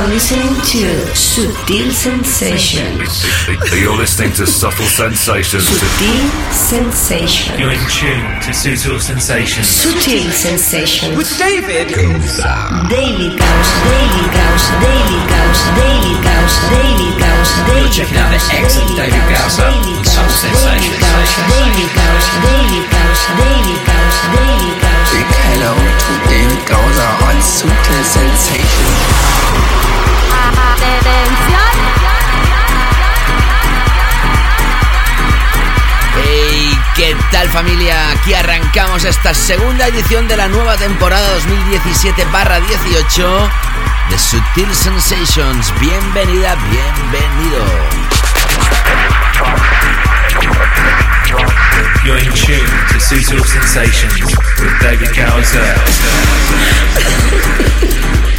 are listening to Sutil Sensations. You're listening to Subtle Sensations. Sutil Sensations. You're in tune to Sutil Sensations. Sutil Sensations. With David Daily Gausa, Daily Gausa, Daily Gausa, Daily Gausa, Daily Gausa, Daily You're checking out the excellent David Gausa on Subtle Sensations. Daily Gausa, Daily Gausa, Daily Gausa, Daily Gausa. Big hello to David Gausa on Sutil Sensation. Hey, ¿qué tal familia? Aquí arrancamos esta segunda edición de la nueva temporada 2017-18 de Sutil Sensations. Bienvenida, bienvenido. You're in tune to Sutil Sensations with David Gowser.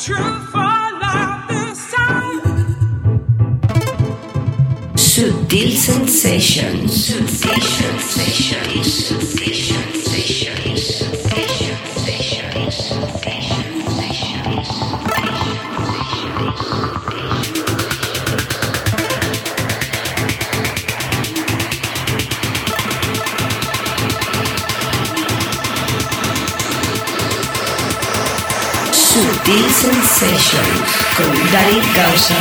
Sutil Sensations. Sutil Sensations. Sutil Sensations. Sensations con David Gausa.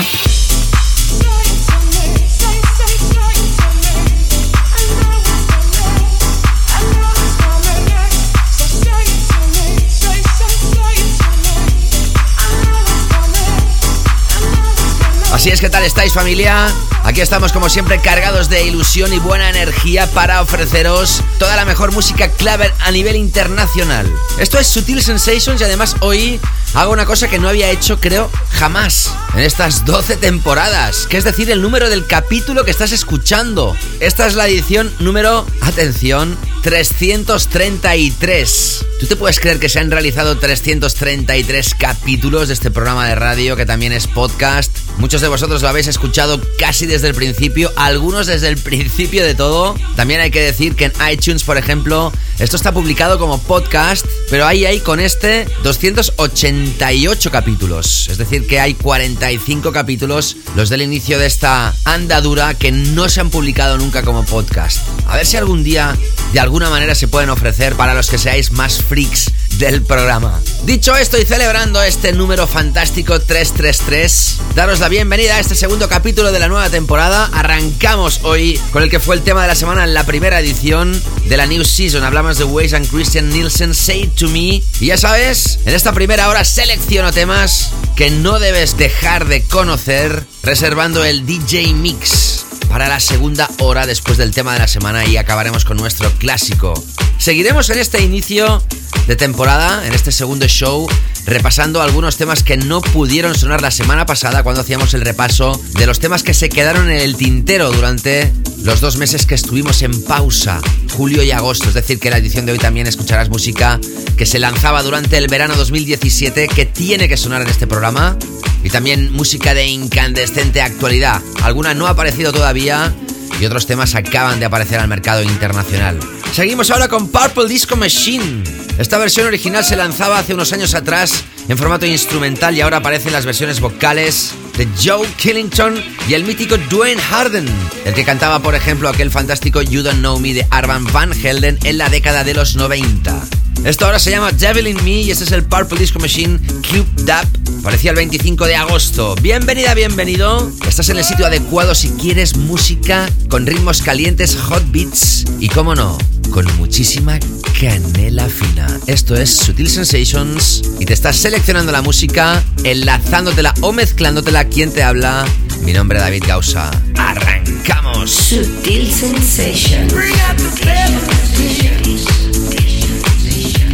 Así es, ¿qué tal estáis familia? Aquí estamos como siempre cargados de ilusión y buena energía para ofreceros toda la mejor música clave a nivel internacional. Esto es Sutil Sensations y además hoy hago una cosa que no había hecho creo jamás en estas 12 temporadas, que es decir el número del capítulo que estás escuchando. Esta es la edición número, atención, 333. ¿Tú te puedes creer que se han realizado 333 capítulos de este programa de radio que también es podcast? Muchos de vosotros lo habéis escuchado casi desde el principio, algunos desde el principio de todo. También hay que decir que en iTunes, por ejemplo, Esto está publicado como podcast, pero ahí hay con este 288 capítulos. Es decir, que hay 45 capítulos, los del inicio de esta andadura, que no se han publicado nunca como podcast. A ver si algún día, de alguna manera, se pueden ofrecer para los que seáis más freaks del programa. Dicho esto y celebrando este número fantástico 333, daros la bienvenida a este segundo capítulo de la nueva temporada. Arrancamos hoy con el que fue el tema de la semana en la primera edición de la New Season. Hablamos de Waze and Christian Nielsen, Say To Me. Y ya sabes, en esta primera hora selecciono temas que no debes dejar de conocer, reservando el DJ Mix para la segunda hora después del tema de la semana y acabaremos con nuestro clásico. Seguiremos en este inicio de temporada, en este segundo show, repasando algunos temas que no pudieron sonar la semana pasada cuando hacíamos el repaso de los temas que se quedaron en el tintero durante los dos meses que estuvimos en pausa, julio y agosto. Es decir, que la edición de hoy también escucharás música que se lanzaba durante el verano 2017 que tiene que sonar en este programa y también música de incandescente actualidad. Alguna no ha aparecido todavía y otros temas acaban de aparecer al mercado internacional. Seguimos ahora con Purple Disco Machine. Esta versión original se lanzaba hace unos años atrás en formato instrumental y ahora aparecen las versiones vocales de Joe Killington y el mítico Dwayne Harden, el que cantaba por ejemplo aquel fantástico You Don't Know Me de Arvan Van Helden en la década de los 90. Esto ahora se llama Devil in Me y este es el Purple Disco Machine Cube Dap. Parecía el 25 de agosto. Bienvenida, bienvenido. Estás en el sitio adecuado si quieres música con ritmos calientes, hot beats y, cómo no, con muchísima canela fina. Esto es Sutil Sensations y te estás seleccionando la música, enlazándotela o mezclándotela. ¿Quién te habla? Mi nombre es David Gausa. ¡Arrancamos! Sutil Sensations.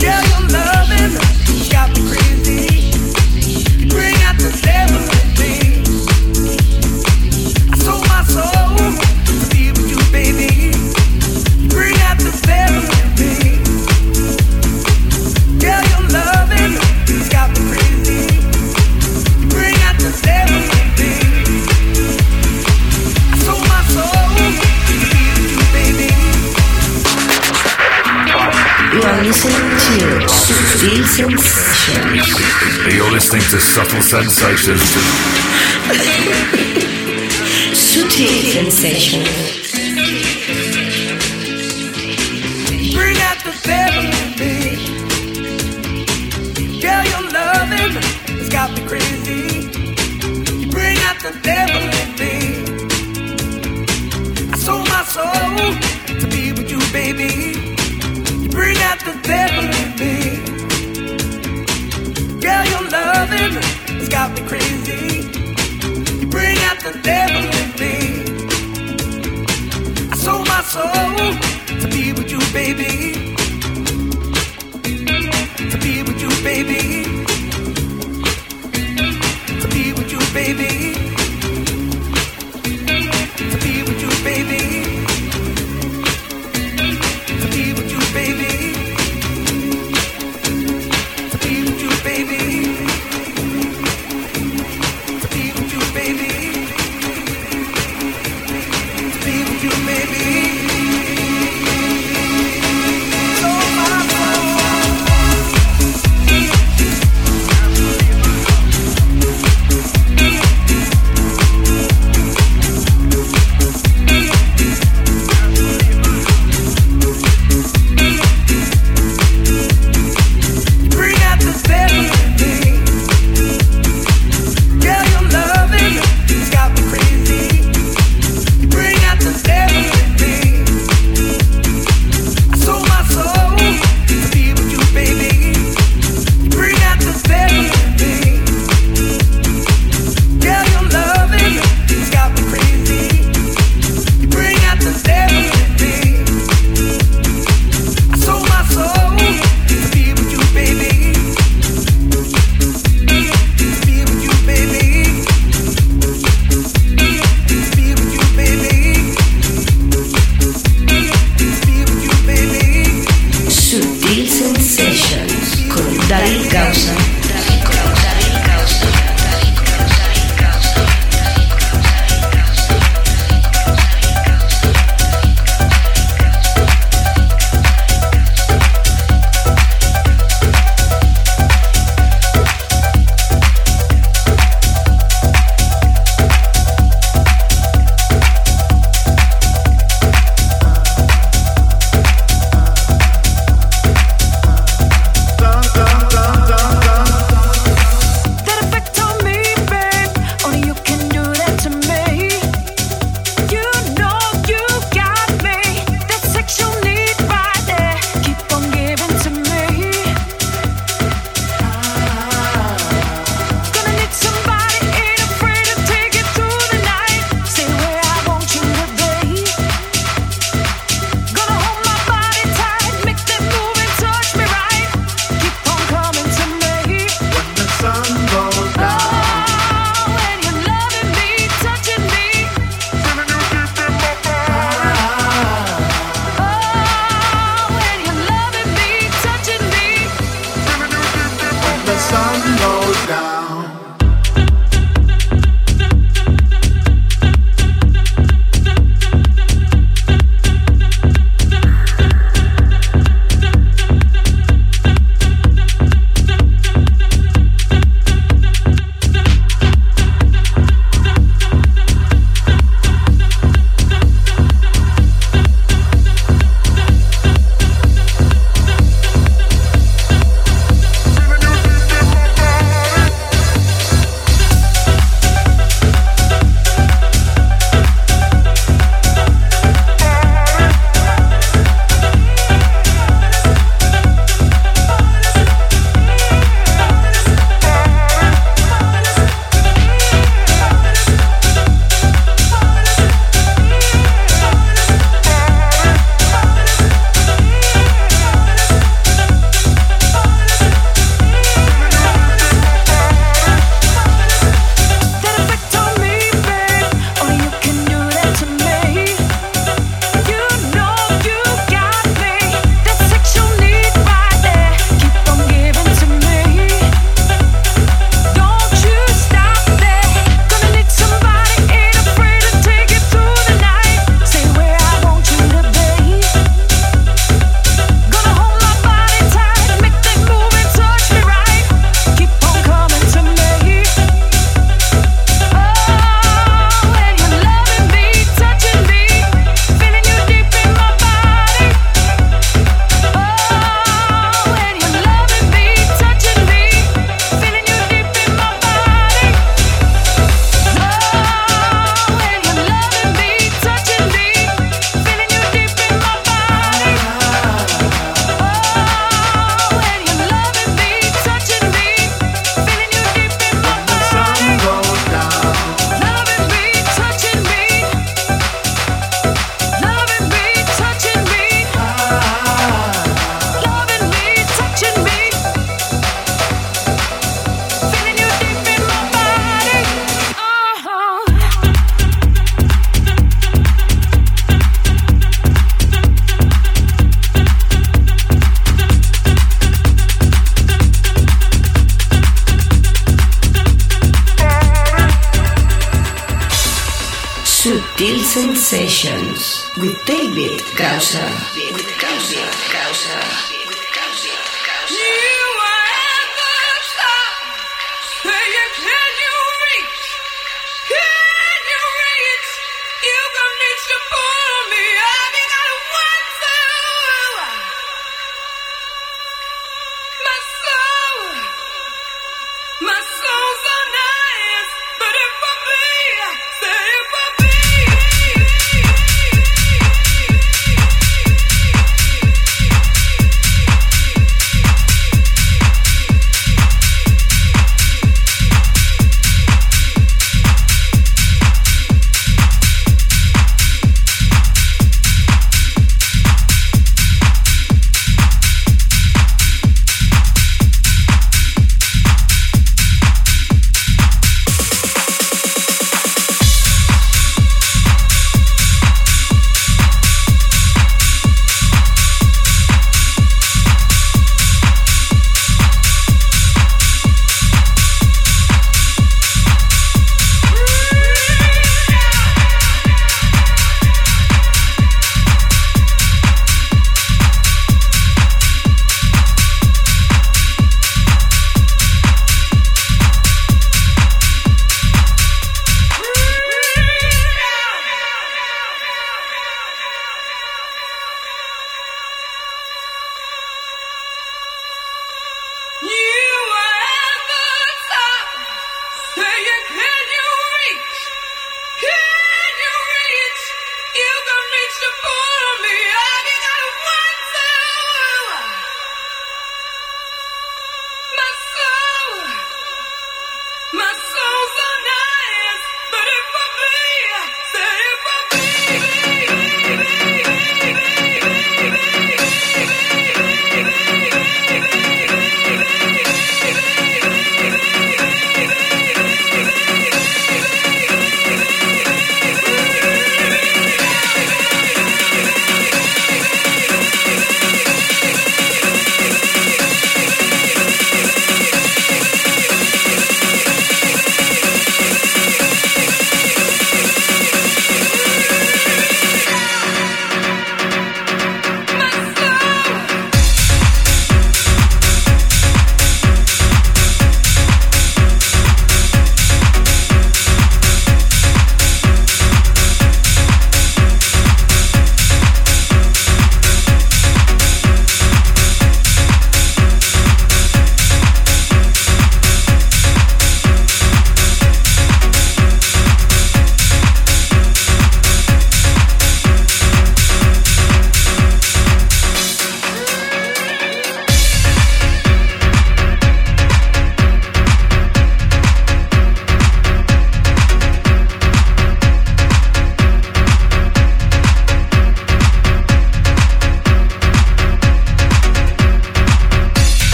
Girl, your loving got me crazy. Bring out the devil Sutil Sensations. You're listening to Subtle Sensations. Sutil Sensations. Bring out the devil in me. Girl, your loving has got me crazy. Bring out the devil in me. I sold my soul to be with you, baby. Crazy. Bring out the devil in me. I sold my soul to be with you, baby. To be with you, baby.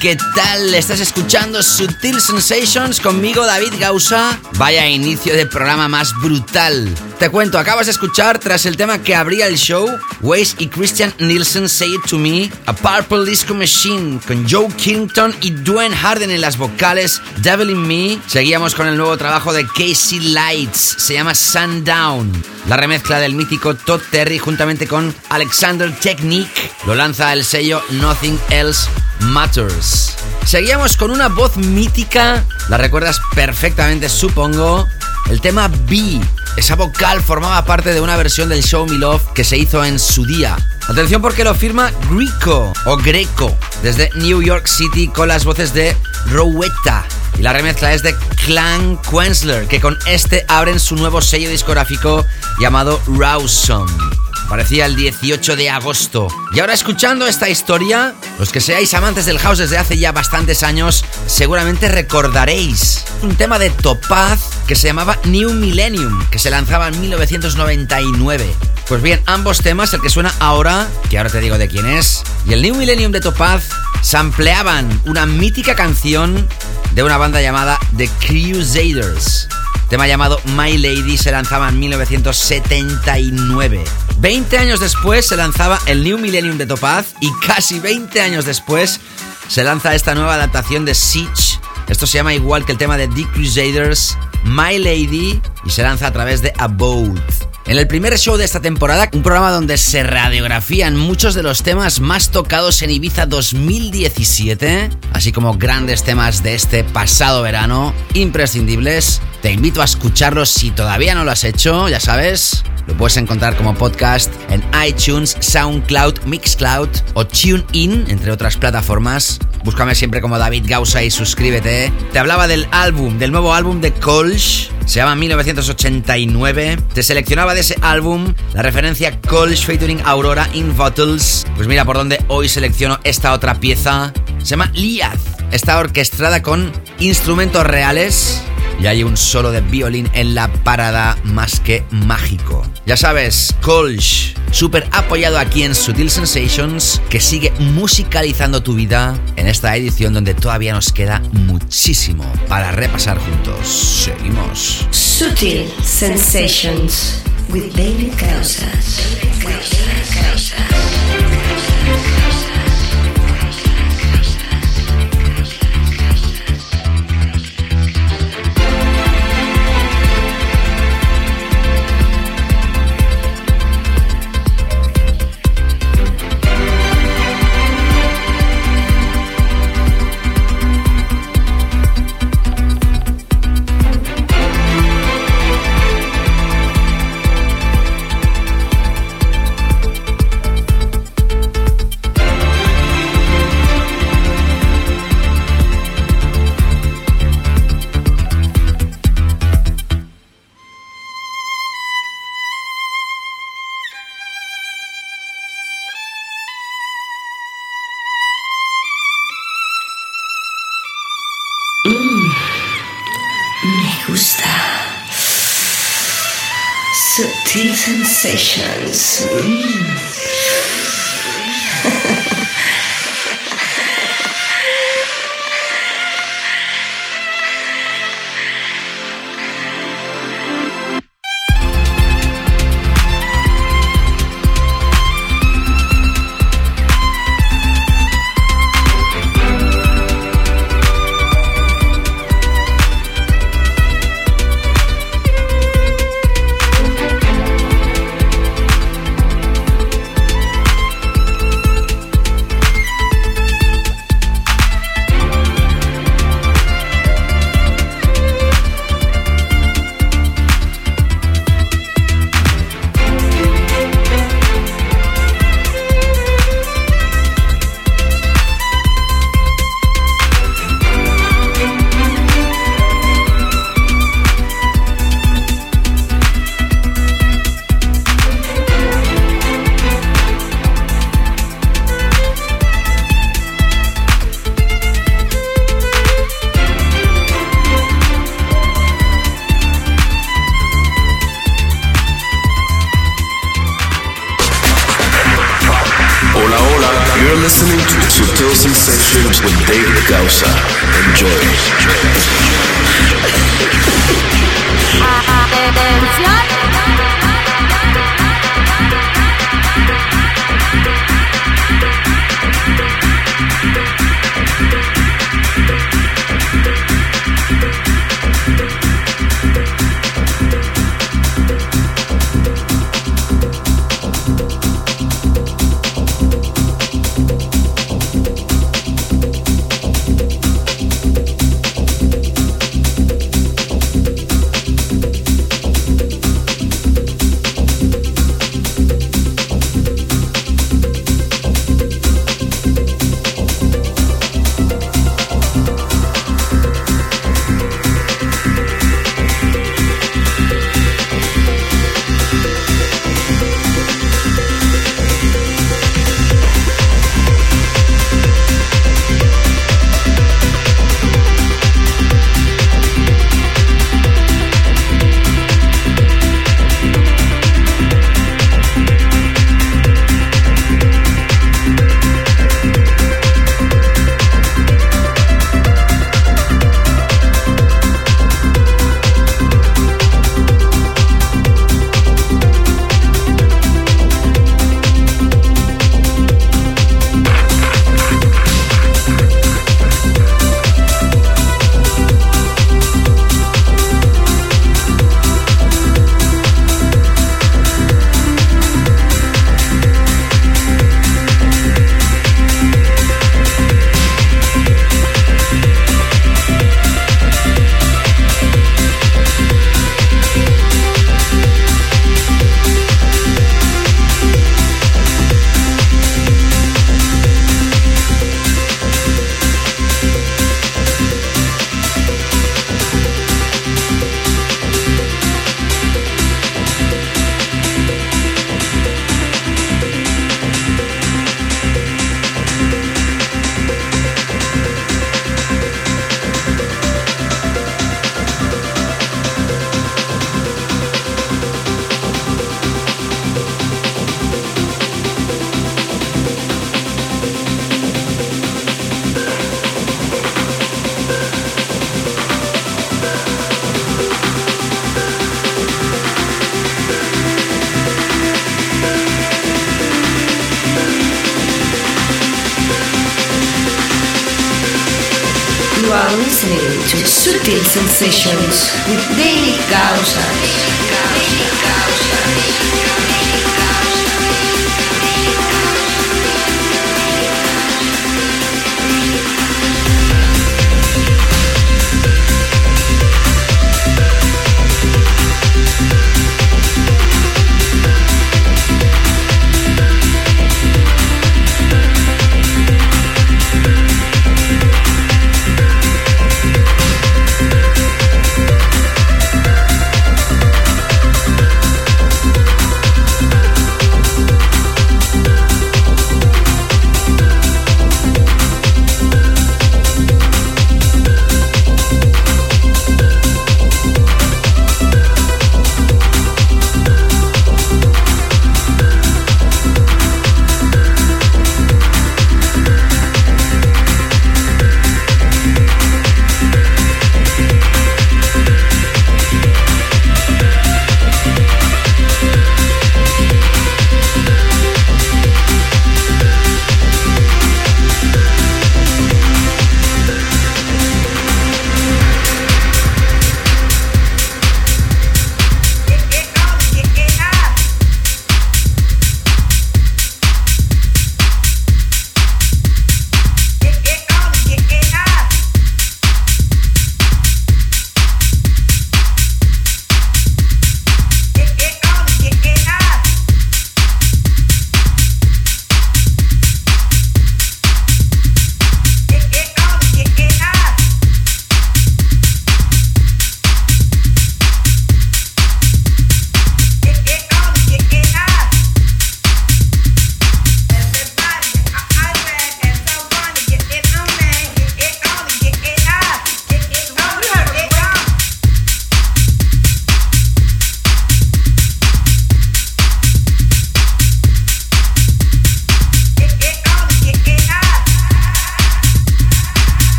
¿Qué tal? ¿Estás escuchando Sutil Sensations conmigo, David Gausa? Vaya inicio de programa más brutal. Te cuento, acabas de escuchar tras el tema que abría el show, Waze y Christian Nielsen Say It To Me, A Purple Disco Machine con Joe Kington y Dwayne Harden en las vocales, Devil in Me. Seguíamos con el nuevo trabajo de Casey Lights, se llama Sundown. La remezcla del mítico Todd Terry juntamente con Alexander Technique lo lanza el sello Nothing Else Matters. Seguíamos con una voz mítica, la recuerdas perfectamente supongo, el tema B. Esa vocal formaba parte de una versión del Show Me Love que se hizo en su día. Atención porque lo firma Greco o Greco desde New York City con las voces de Rowetta. Y la remezcla es de Clan Quensler, que con este abren su nuevo sello discográfico llamado Rawsome. Parecía el 18 de agosto. Y ahora escuchando esta historia, los que seáis amantes del house desde hace ya bastantes años, seguramente recordaréis un tema de Topaz que se llamaba New Millennium, que se lanzaba en 1999. Pues bien, ambos temas, el que suena ahora, que ahora te digo de quién es, y el New Millennium de Topaz, sampleaban una mítica canción de una banda llamada The Crusaders. Tema llamado My Lady se lanzaba en 1979. 20 años después se lanzaba el New Millennium de Topaz y casi 20 años después se lanza esta nueva adaptación de Siege. Esto se llama igual que el tema de The Crusaders, My Lady, y se lanza a través de Abode. En el primer show de esta temporada, un programa donde se radiografían muchos de los temas más tocados en Ibiza 2017, así como grandes temas de este pasado verano, imprescindibles. Te invito a escucharlos si todavía no lo has hecho, ya sabes. Lo puedes encontrar como podcast en iTunes, SoundCloud, Mixcloud o TuneIn, entre otras plataformas. Búscame siempre como David Gausa y suscríbete. Te hablaba del álbum, del nuevo álbum de Colch. Se llama 1989. Te seleccionaba de ese álbum la referencia Colch featuring Aurora in Bottles. Pues mira por dónde hoy selecciono esta otra pieza. Se llama Liaz. Está orquestada con instrumentos reales y hay un solo de violín en la parada más que mágico. Ya sabes, Colch, súper apoyado aquí en Sutil Sensations, que sigue musicalizando tu vida en esta edición donde todavía nos queda muchísimo para repasar juntos. Seguimos. Sutil Sensations with David Gausas. Me sensations. Mm. Sensations with Daily Causa.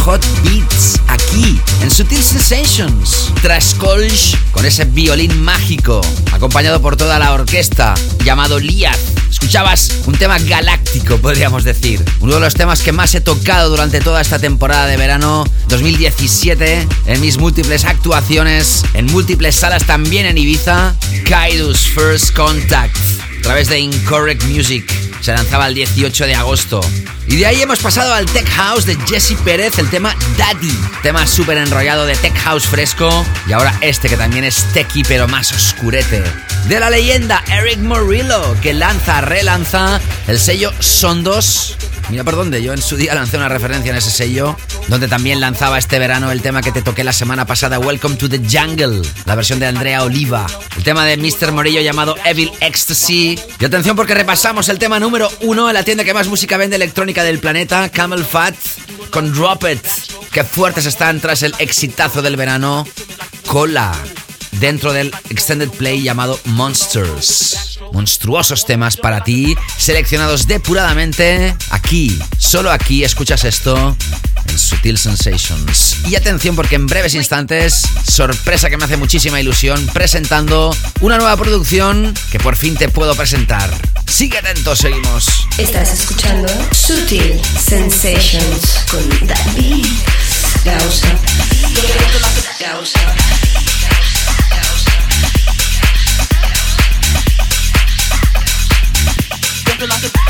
Hot beats, aquí, en Sutil Sensations. Tras Colch, con ese violín mágico, acompañado por toda la orquesta, llamado Liat. Escuchabas un tema galáctico, podríamos decir. Uno de los temas que más he tocado durante toda esta temporada de verano 2017, en mis múltiples actuaciones, en múltiples salas también en Ibiza. Kaido's First Contact, a través de Incorrect Music. Se lanzaba el 18 de agosto. Y de ahí hemos pasado al Tech House de Jesse Pérez, el tema Daddy. Tema súper enrollado de Tech House fresco. Y ahora este que también es techy pero más oscurete. De la leyenda Eric Morillo, que lanza, relanza el sello Sondos. Mira por dónde, yo en su día lancé una referencia en ese sello, donde también lanzaba este verano el tema que te toqué la semana pasada, Welcome to the Jungle, la versión de Andrea Oliva. El tema de Mr. Morillo llamado Evil Ecstasy. Y atención porque repasamos el tema número uno en la tienda que más música vende electrónica del planeta, Camel Fat, con Drop It. Qué fuertes están tras el exitazo del verano. Cola dentro del extended play llamado Monsters. Monstruosos temas para ti, seleccionados depuradamente aquí, solo aquí escuchas esto en Sutil Sensations. Y atención porque en breves instantes, sorpresa que me hace muchísima ilusión, presentando una nueva producción que por fin te puedo presentar. Sigue atento, seguimos. Estás escuchando Sutil Sensations con David Gausa. like a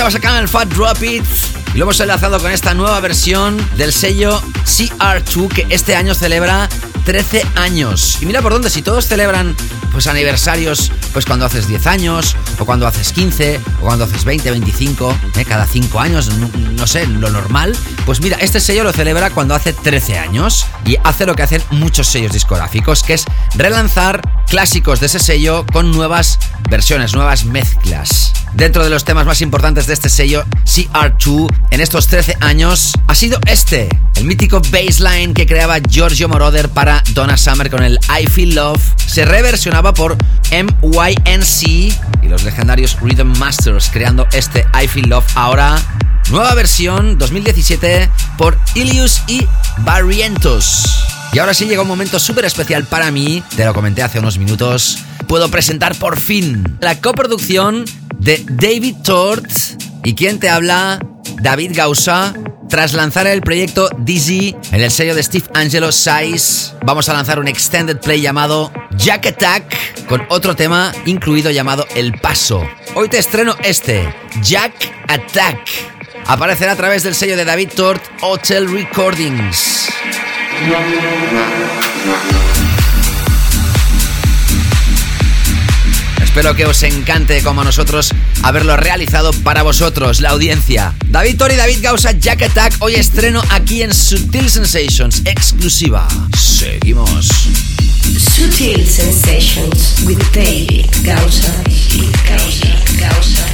escuchabas acá el Fat Drop It y lo hemos enlazado con esta nueva versión del sello CR2 que este año celebra 13 años. Y mira por dónde, si todos celebran pues aniversarios, pues cuando haces 10 años, o cuando haces 15, o cuando haces 20, 25, ¿eh? cada 5 años, no, no sé, lo normal. Pues mira, este sello lo celebra cuando hace 13 años y hace lo que hacen muchos sellos discográficos, que es relanzar clásicos de ese sello con nuevas versiones, nuevas mezclas. Dentro de los temas más importantes de este sello, CR2, en estos 13 años, ha sido este, el mítico bassline que creaba Giorgio Moroder para Donna Summer con el I Feel Love. Se reversionaba por MYNC y los legendarios Rhythm Masters creando este I Feel Love ahora. Nueva versión 2017 por Ilius y Barrientos. Y ahora sí llega un momento súper especial para mí, te lo comenté hace unos minutos. Puedo presentar por fin la coproducción de David Tort y quien te habla, David Gausa. Tras lanzar el proyecto Dizzy en el sello de Steve Angelo Size, vamos a lanzar un extended play llamado Jack Attack con otro tema incluido llamado El Paso. Hoy te estreno este, Jack Attack. Aparecerá a través del sello de David Tort, Hotel Recordings. Espero que os encante como a nosotros haberlo realizado para vosotros, la audiencia. David Tori David Gausa, Jack Attack, hoy estreno aquí en Sutil Sensations, exclusiva. Seguimos. Sutil sensations with David. Gausa, Gausa, Gausa,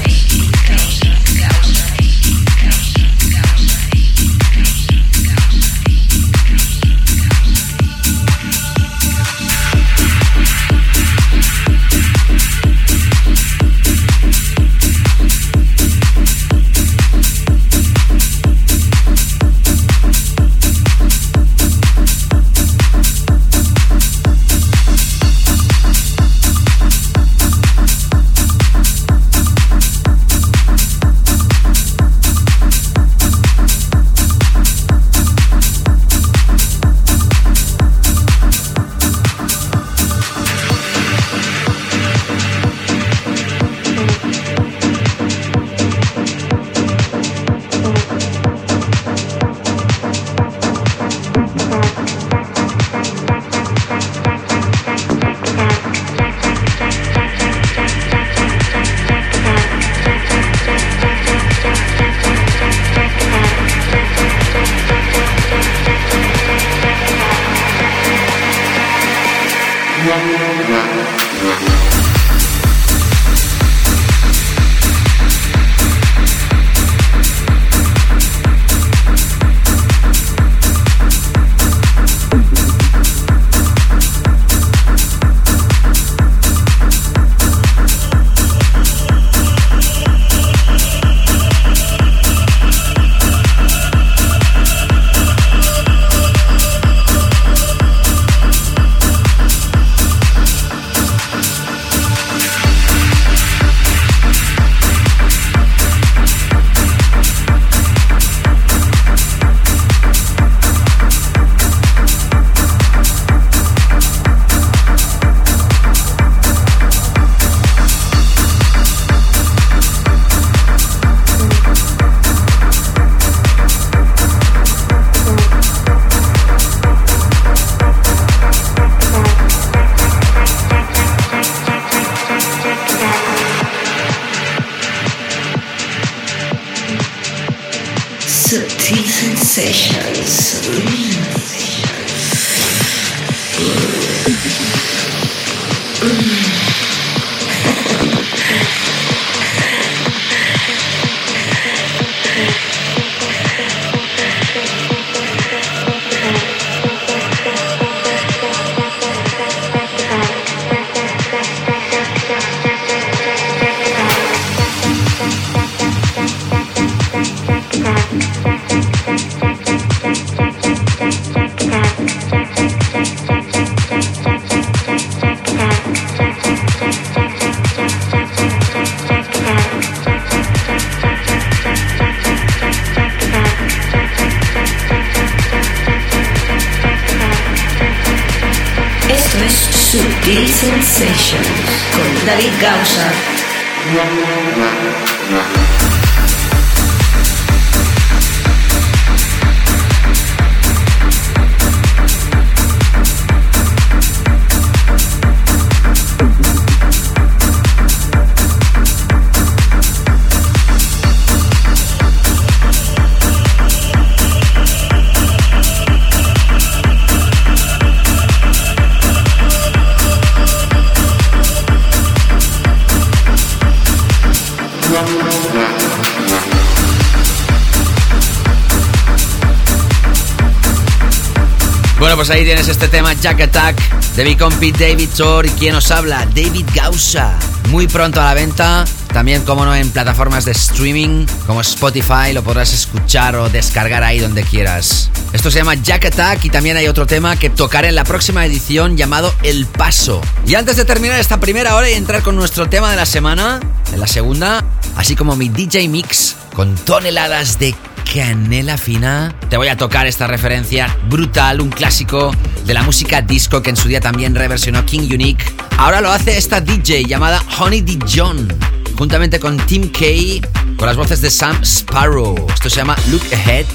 pues ahí tienes este tema Jack Attack de mi compi David Thor y quien os habla, David Gausa. Muy pronto a la venta, también como no en plataformas de streaming como Spotify, lo podrás escuchar o descargar ahí donde quieras. Esto se llama Jack Attack y también hay otro tema que tocaré en la próxima edición llamado El Paso. Y antes de terminar esta primera hora y entrar con nuestro tema de la semana, en la segunda, así como mi DJ Mix con toneladas de canela fina. Te voy a tocar esta referencia brutal, un clásico de la música disco que en su día también reversionó King Unique. Ahora lo hace esta DJ llamada Honey D. John, juntamente con Tim Kay, con las voces de Sam Sparrow. Esto se llama Look Ahead.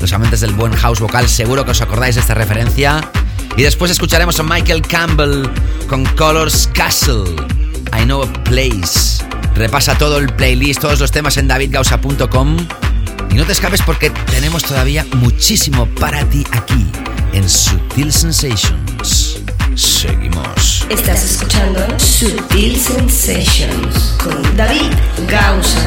Los amantes del buen house vocal seguro que os acordáis de esta referencia. Y después escucharemos a Michael Campbell con Colors Castle. I Know a Place. Repasa todo el playlist, todos los temas en davidgausa.com. Y no te escapes porque tenemos todavía muchísimo para ti aquí en Sutil Sensations. Seguimos. Estás escuchando Sutil Sensations con David Gausa.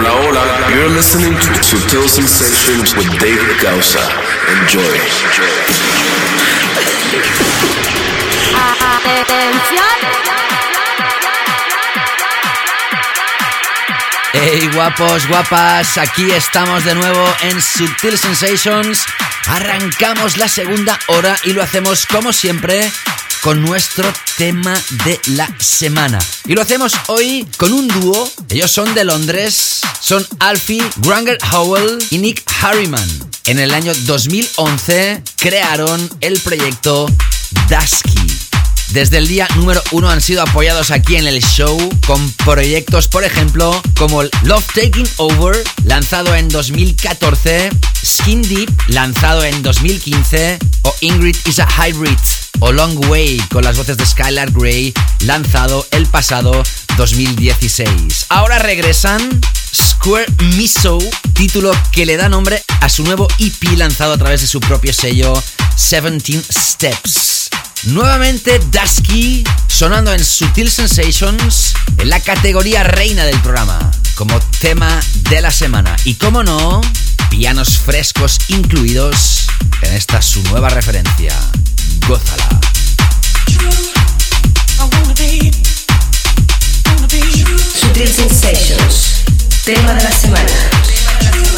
Hola, hola. You're listening to Subtle Sensations with David Gausa. Enjoy. Hey guapos, guapas, aquí estamos de nuevo en Subtil Sensations. Arrancamos la segunda hora y lo hacemos como siempre con nuestro tema de la semana. Y lo hacemos hoy con un dúo. Ellos son de Londres, son Alfie Granger Howell y Nick Harriman. En el año 2011 crearon el proyecto Dusky. Desde el día número uno han sido apoyados aquí en el show con proyectos, por ejemplo, como Love Taking Over, lanzado en 2014, Skin Deep, lanzado en 2015, o Ingrid is a Hybrid, o Long Way, con las voces de Skylar Grey, lanzado el pasado 2016. Ahora regresan Square Miso, título que le da nombre a su nuevo EP lanzado a través de su propio sello 17 Steps. Nuevamente Dusky sonando en Sutil Sensations en la categoría reina del programa como tema de la semana. Y como no, pianos frescos incluidos en esta su nueva referencia. Gózala. Sutil Sensations, tema de la semana.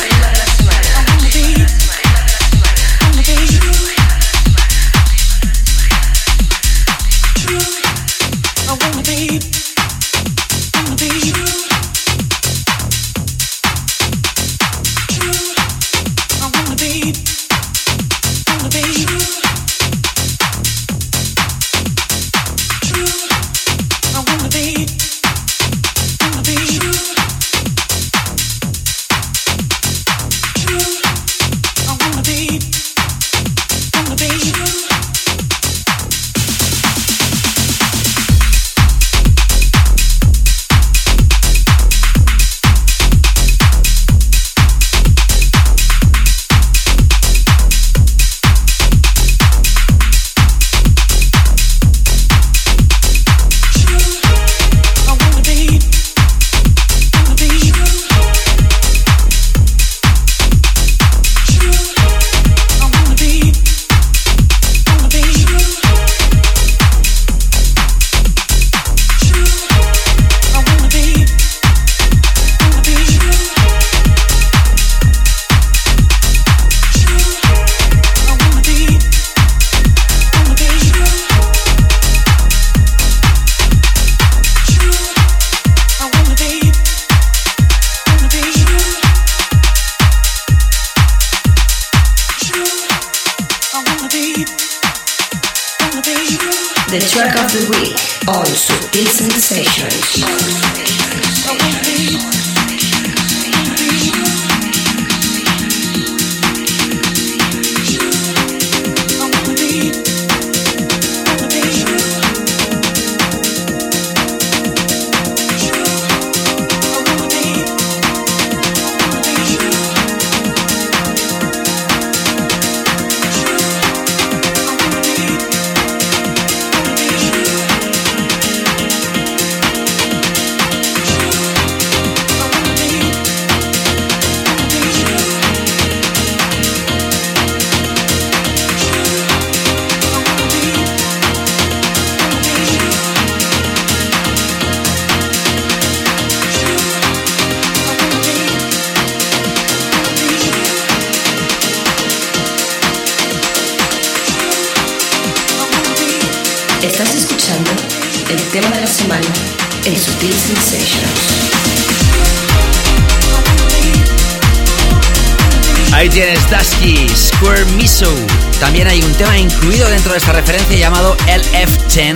También hay un tema incluido dentro de esta referencia llamado LF10,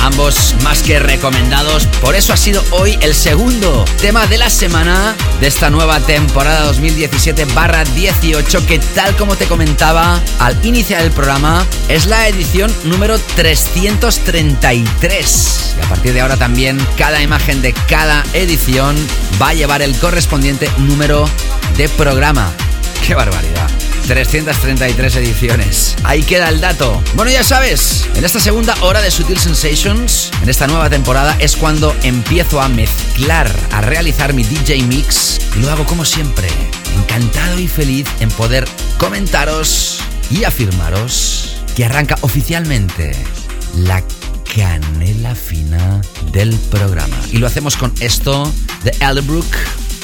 ambos más que recomendados. Por eso ha sido hoy el segundo tema de la semana de esta nueva temporada 2017-18 que tal como te comentaba al iniciar el programa es la edición número 333. Y a partir de ahora también cada imagen de cada edición va a llevar el correspondiente número de programa. ¡Qué barbaridad! 333 ediciones. Ahí queda el dato. Bueno, ya sabes, en esta segunda hora de Sutil Sensations, en esta nueva temporada, es cuando empiezo a mezclar, a realizar mi DJ mix. Y lo hago como siempre, encantado y feliz en poder comentaros y afirmaros que arranca oficialmente la canela fina del programa. Y lo hacemos con esto de Elderbrook,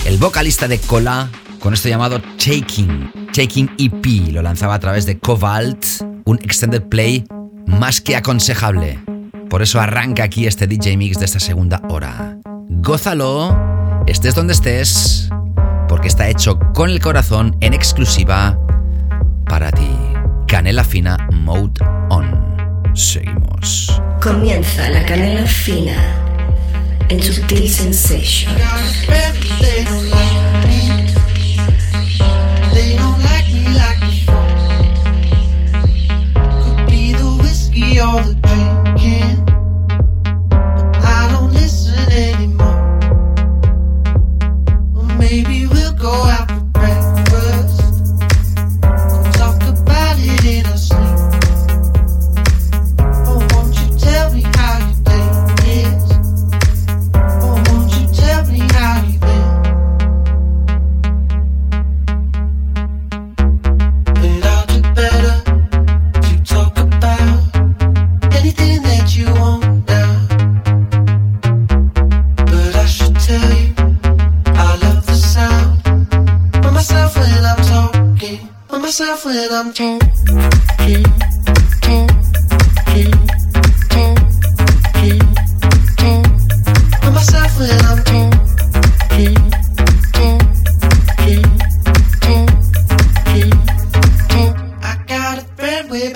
el vocalista de Cola, con esto llamado Taking. Taking EP lo lanzaba a través de Cobalt, un extended play más que aconsejable. Por eso arranca aquí este DJ Mix de esta segunda hora. Gózalo, estés donde estés, porque está hecho con el corazón en exclusiva para ti. Canela Fina Mode On. Seguimos. Comienza la canela fina en Sutil Sensations. all the dreams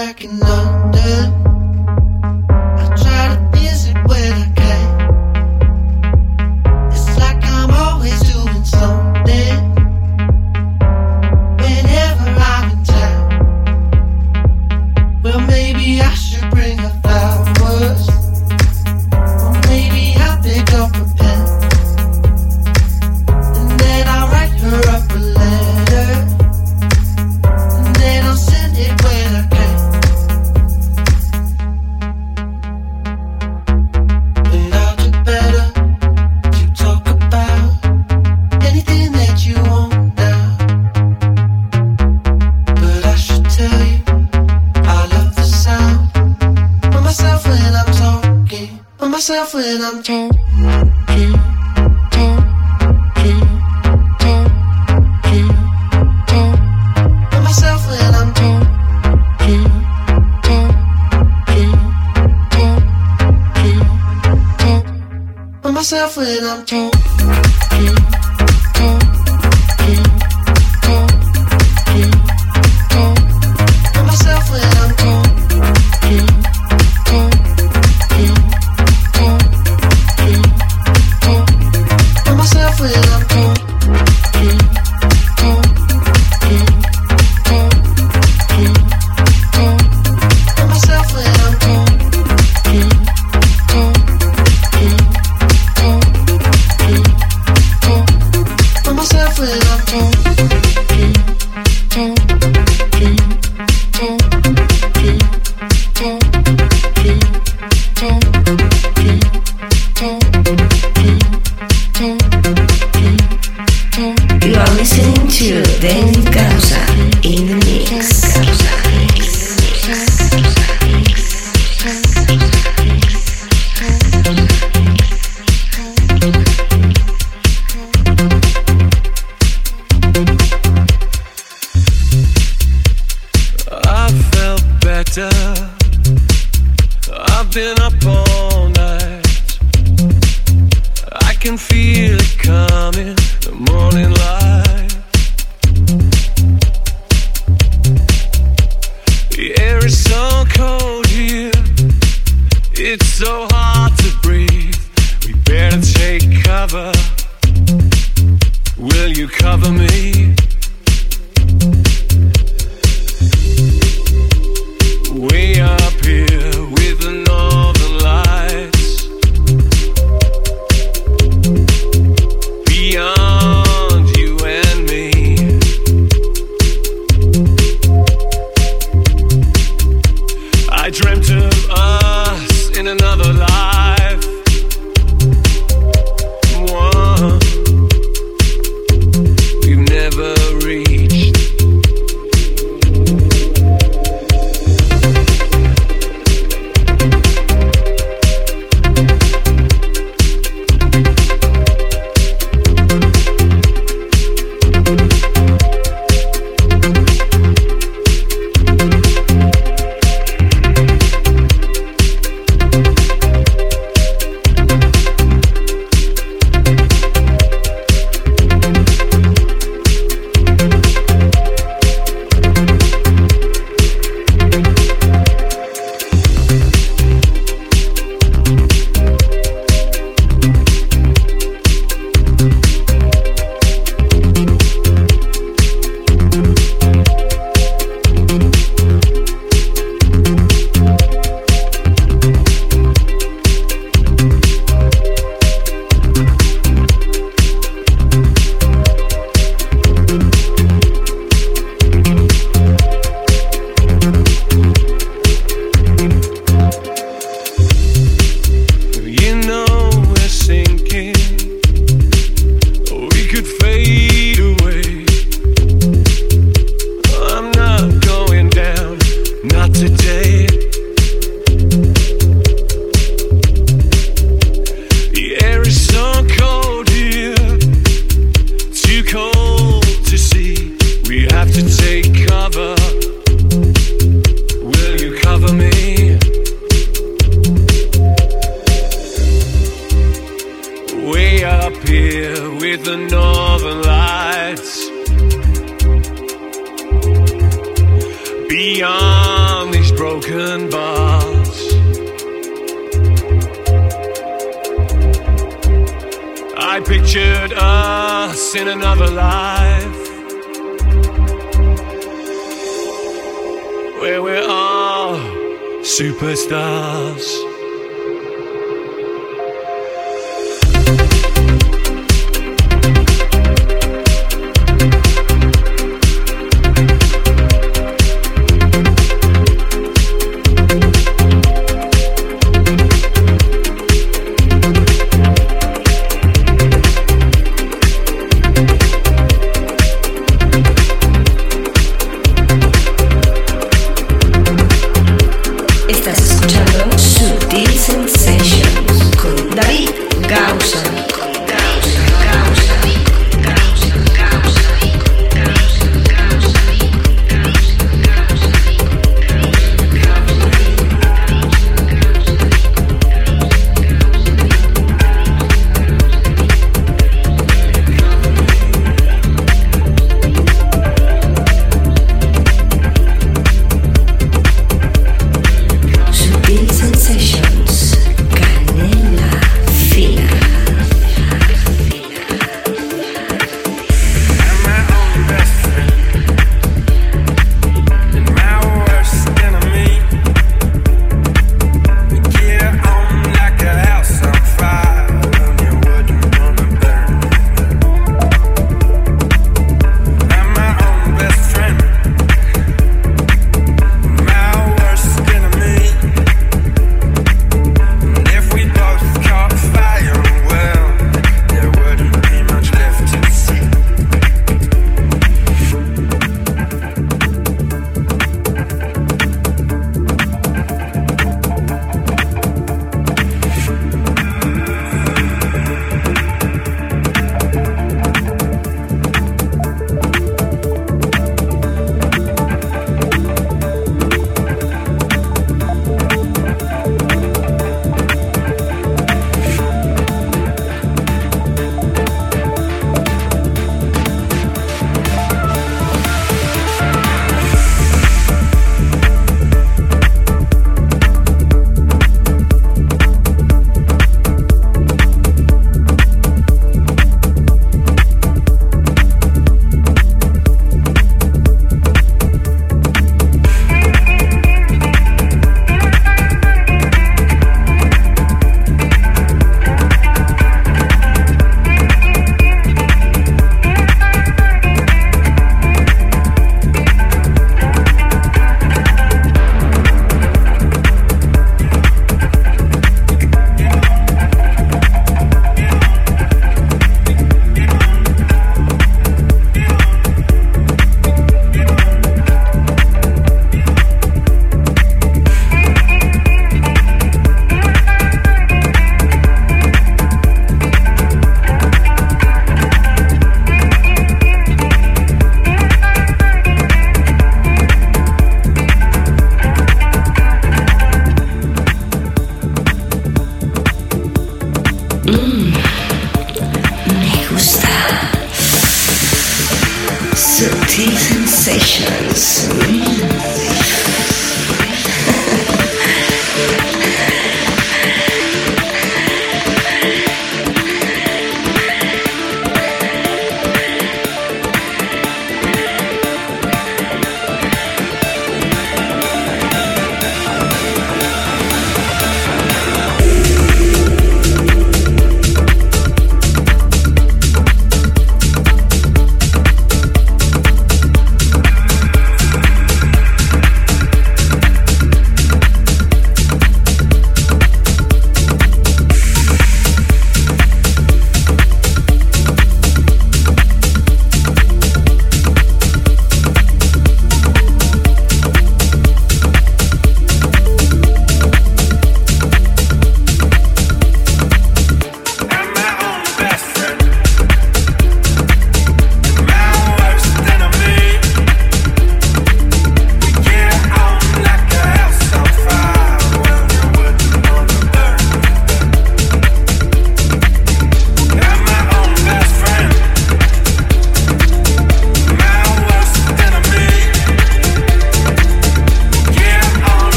friend way back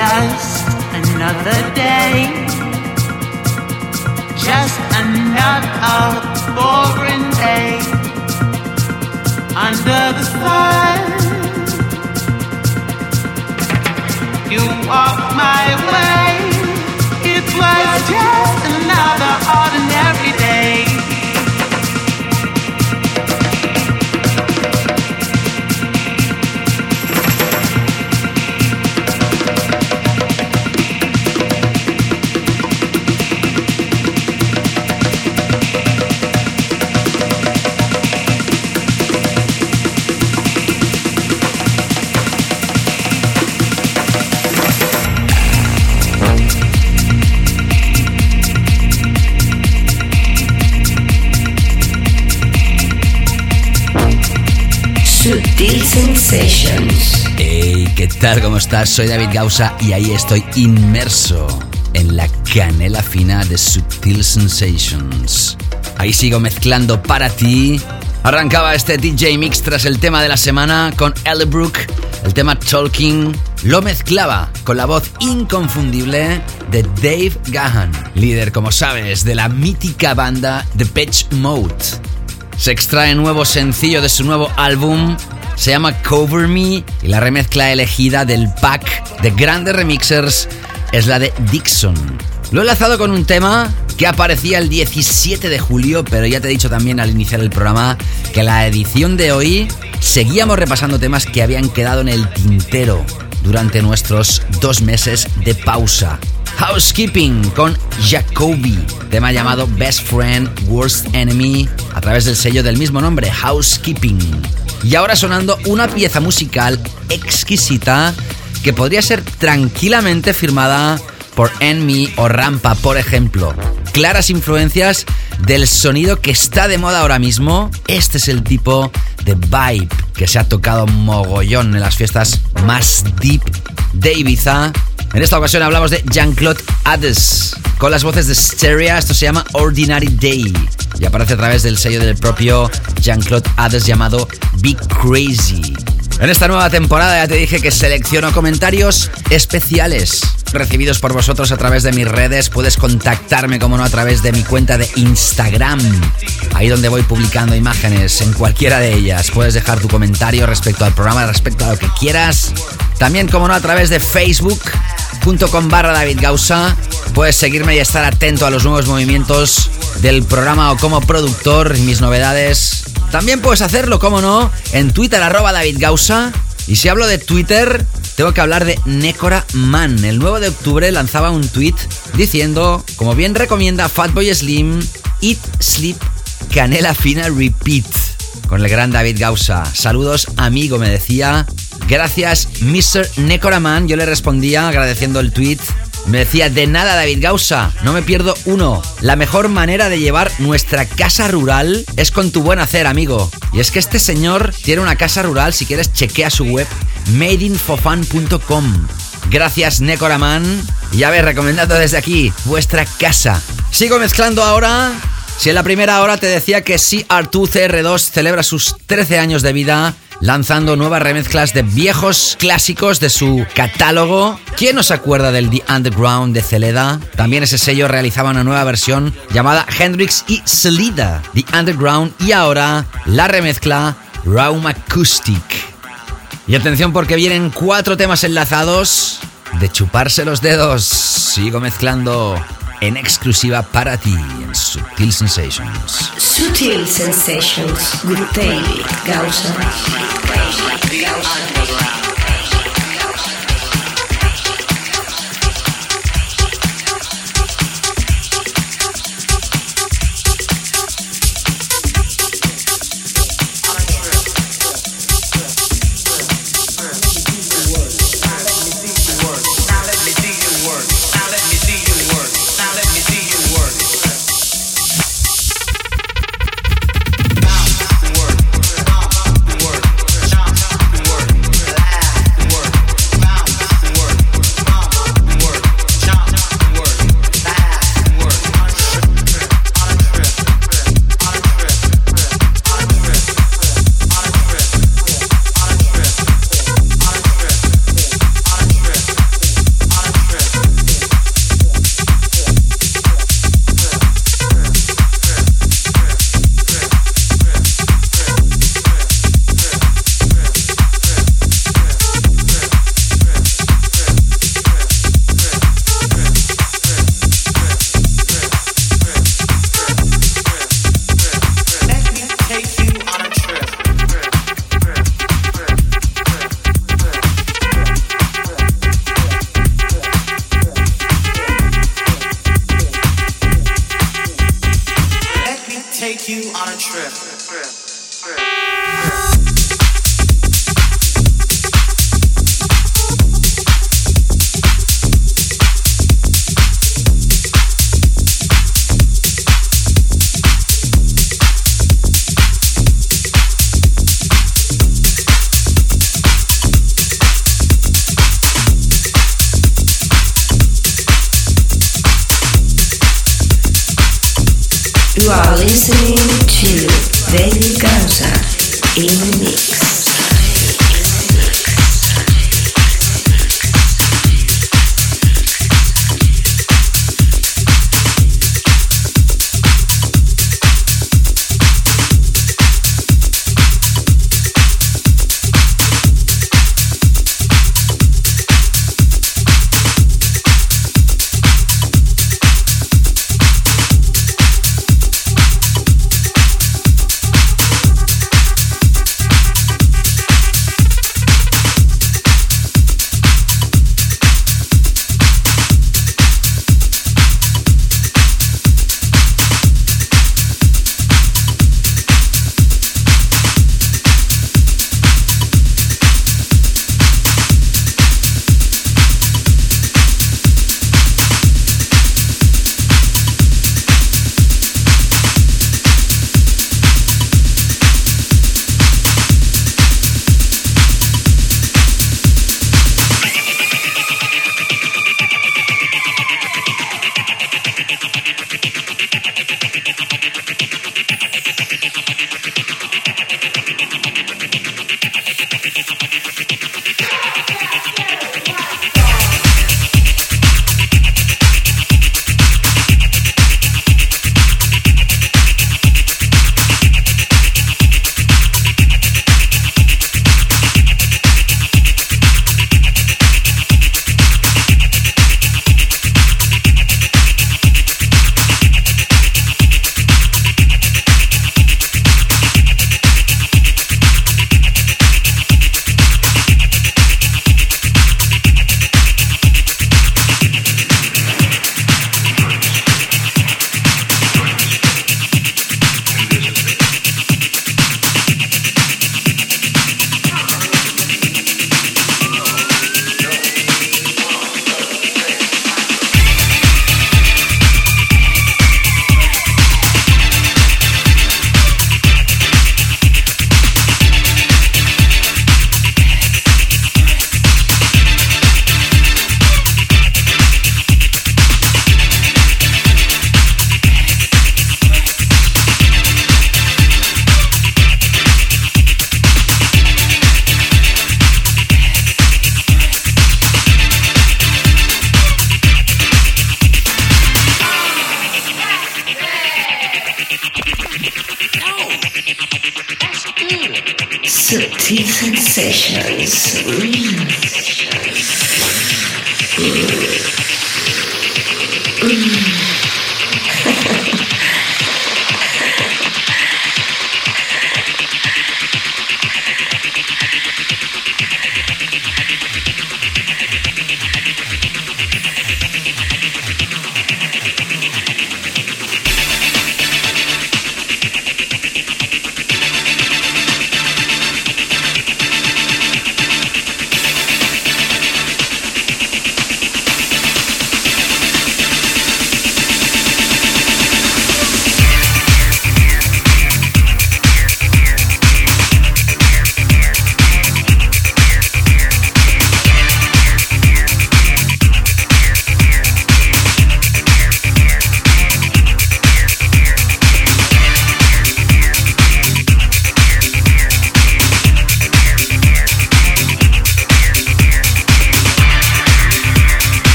just another day. Just another boring day under the sun. You walked my way. It was just another tal? ¿Cómo estás? Soy David Gausa y ahí estoy inmerso en la canela fina de Subtil Sensations. Ahí sigo mezclando para ti. Arrancaba este DJ Mix tras el tema de la semana con Ellerbrook, el tema Talking. Lo mezclaba con la voz inconfundible de Dave Gahan, líder, como sabes, de la mítica banda The Pitch Mode. Se extrae nuevo sencillo de su nuevo álbum. Se llama Cover Me y la remezcla elegida del pack de grandes remixers es la de Dixon. Lo he enlazado con un tema que aparecía el 17 de julio, pero ya te he dicho también al iniciar el programa que la edición de hoy seguíamos repasando temas que habían quedado en el tintero durante nuestros dos meses de pausa. Housekeeping con Jacoby, tema llamado Best Friend, Worst Enemy, a través del sello del mismo nombre, Housekeeping. Y ahora sonando una pieza musical exquisita que podría ser tranquilamente firmada por Enemy o Rampa, por ejemplo. Claras influencias del sonido que está de moda ahora mismo. Este es el tipo de vibe que se ha tocado mogollón en las fiestas más deep de Ibiza. En esta ocasión hablamos de Jean-Claude Hades con las voces de Stereo. Esto se llama Ordinary Day y aparece a través del sello del propio Jean-Claude Hades llamado Be Crazy. En esta nueva temporada ya te dije que selecciono comentarios especiales recibidos por vosotros a través de mis redes. Puedes contactarme, como no, a través de mi cuenta de Instagram. Ahí donde voy publicando imágenes en cualquiera de ellas. Puedes dejar tu comentario respecto al programa, respecto a lo que quieras. También, como no, a través de facebook.com barra David Gausa. Puedes seguirme y estar atento a los nuevos movimientos del programa o como productor y mis novedades. También puedes hacerlo, como no, en Twitter arroba David Gausa. Y si hablo de Twitter, tengo que hablar de Necora Man. El 9 de octubre lanzaba un tweet diciendo, como bien recomienda Fatboy Slim, Eat, Sleep, Canela Fina Repeat. Con el gran David Gausa. Saludos, amigo, me decía. Gracias, Mr. Necora Man. Yo le respondía agradeciendo el tweet. Me decía, de nada David Gausa, no me pierdo uno. La mejor manera de llevar nuestra casa rural es con tu buen hacer, amigo. Y es que este señor tiene una casa rural, si quieres chequea su web, madeinfofan.com. Gracias, Necoraman. Y ya ves, recomendando desde aquí vuestra casa. Sigo mezclando ahora. Si en la primera hora te decía que CR2CR2 celebra sus 13 años de vida lanzando nuevas remezclas de viejos clásicos de su catálogo. ¿Quién nos acuerda del The Underground de Celeda? También ese sello realizaba una nueva versión llamada Hendrix y Celida, The Underground, y ahora la remezcla Raum Acoustic. Y atención porque vienen cuatro temas enlazados de chuparse los dedos. Sigo mezclando en exclusiva para ti en Subtil Sensations. Sutil Sensations with David Gausa.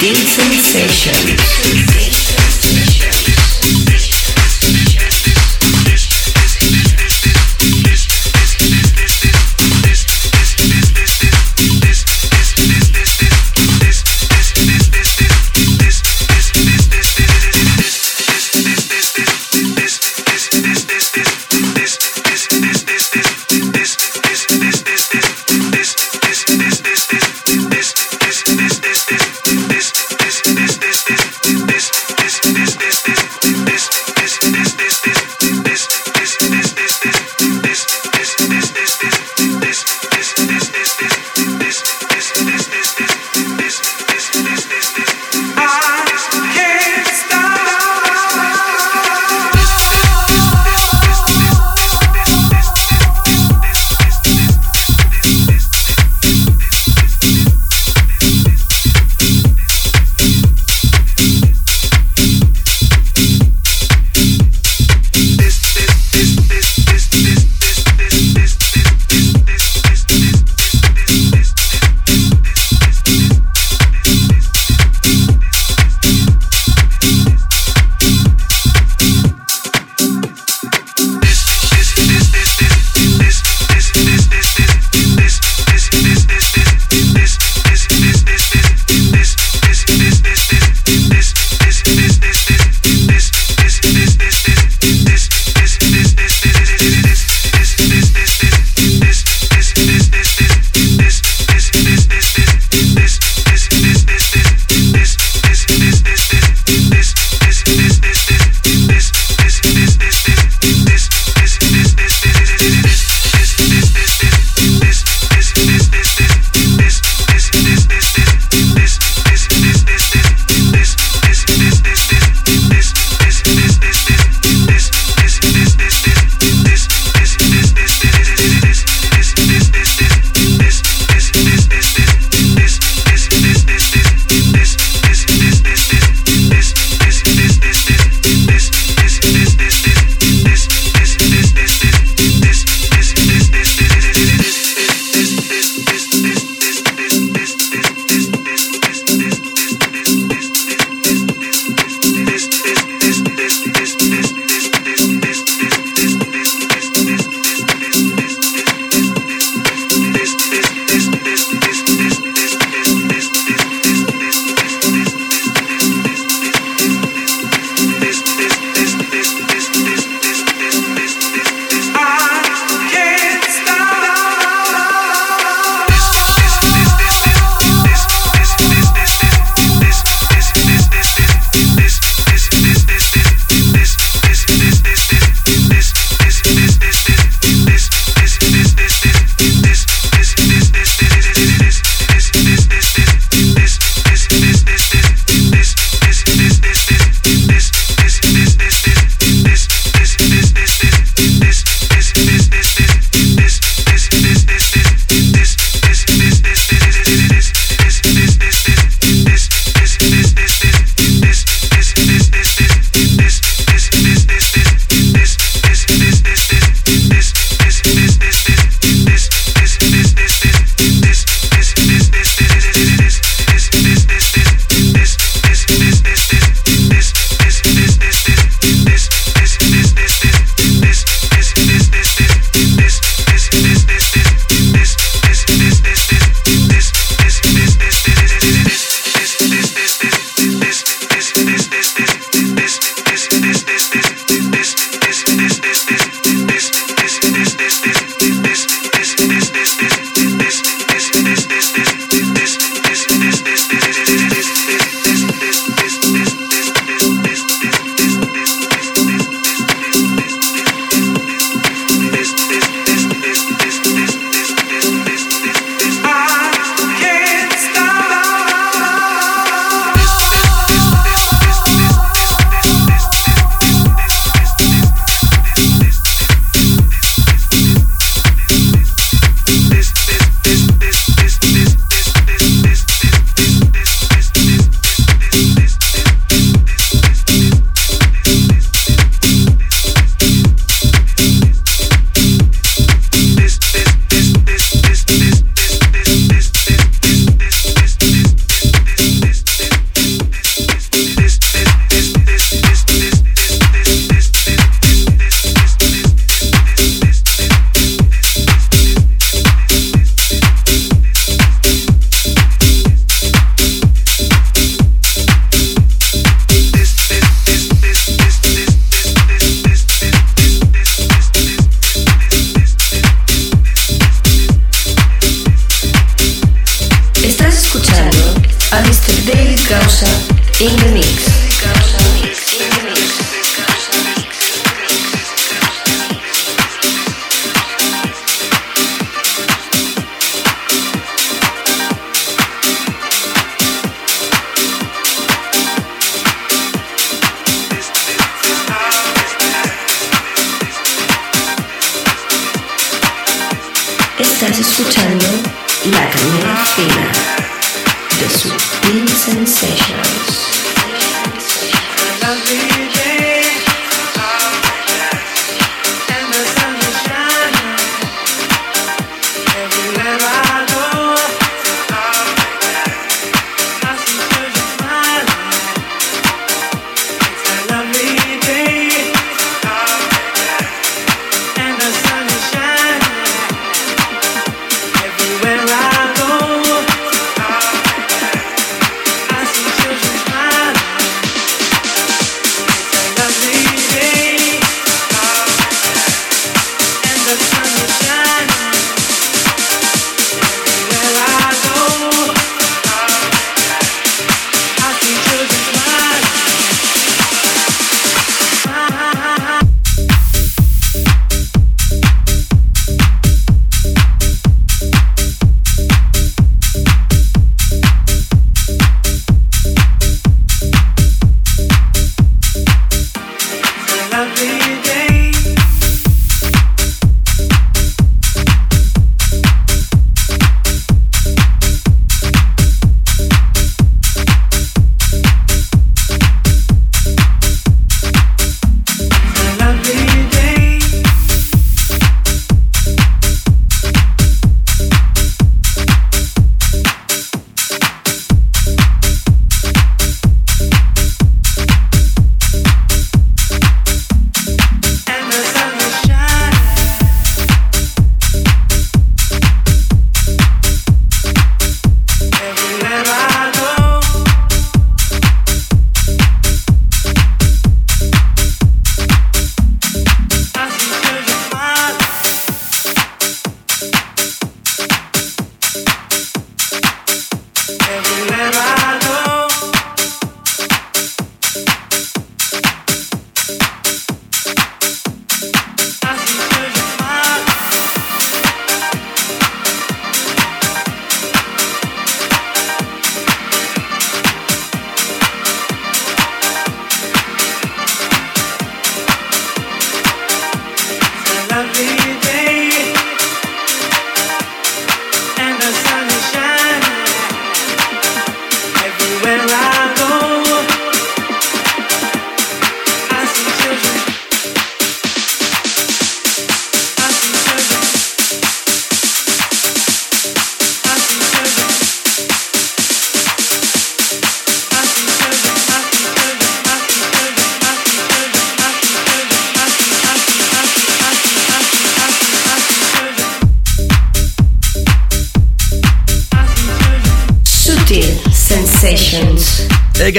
Feel sensations.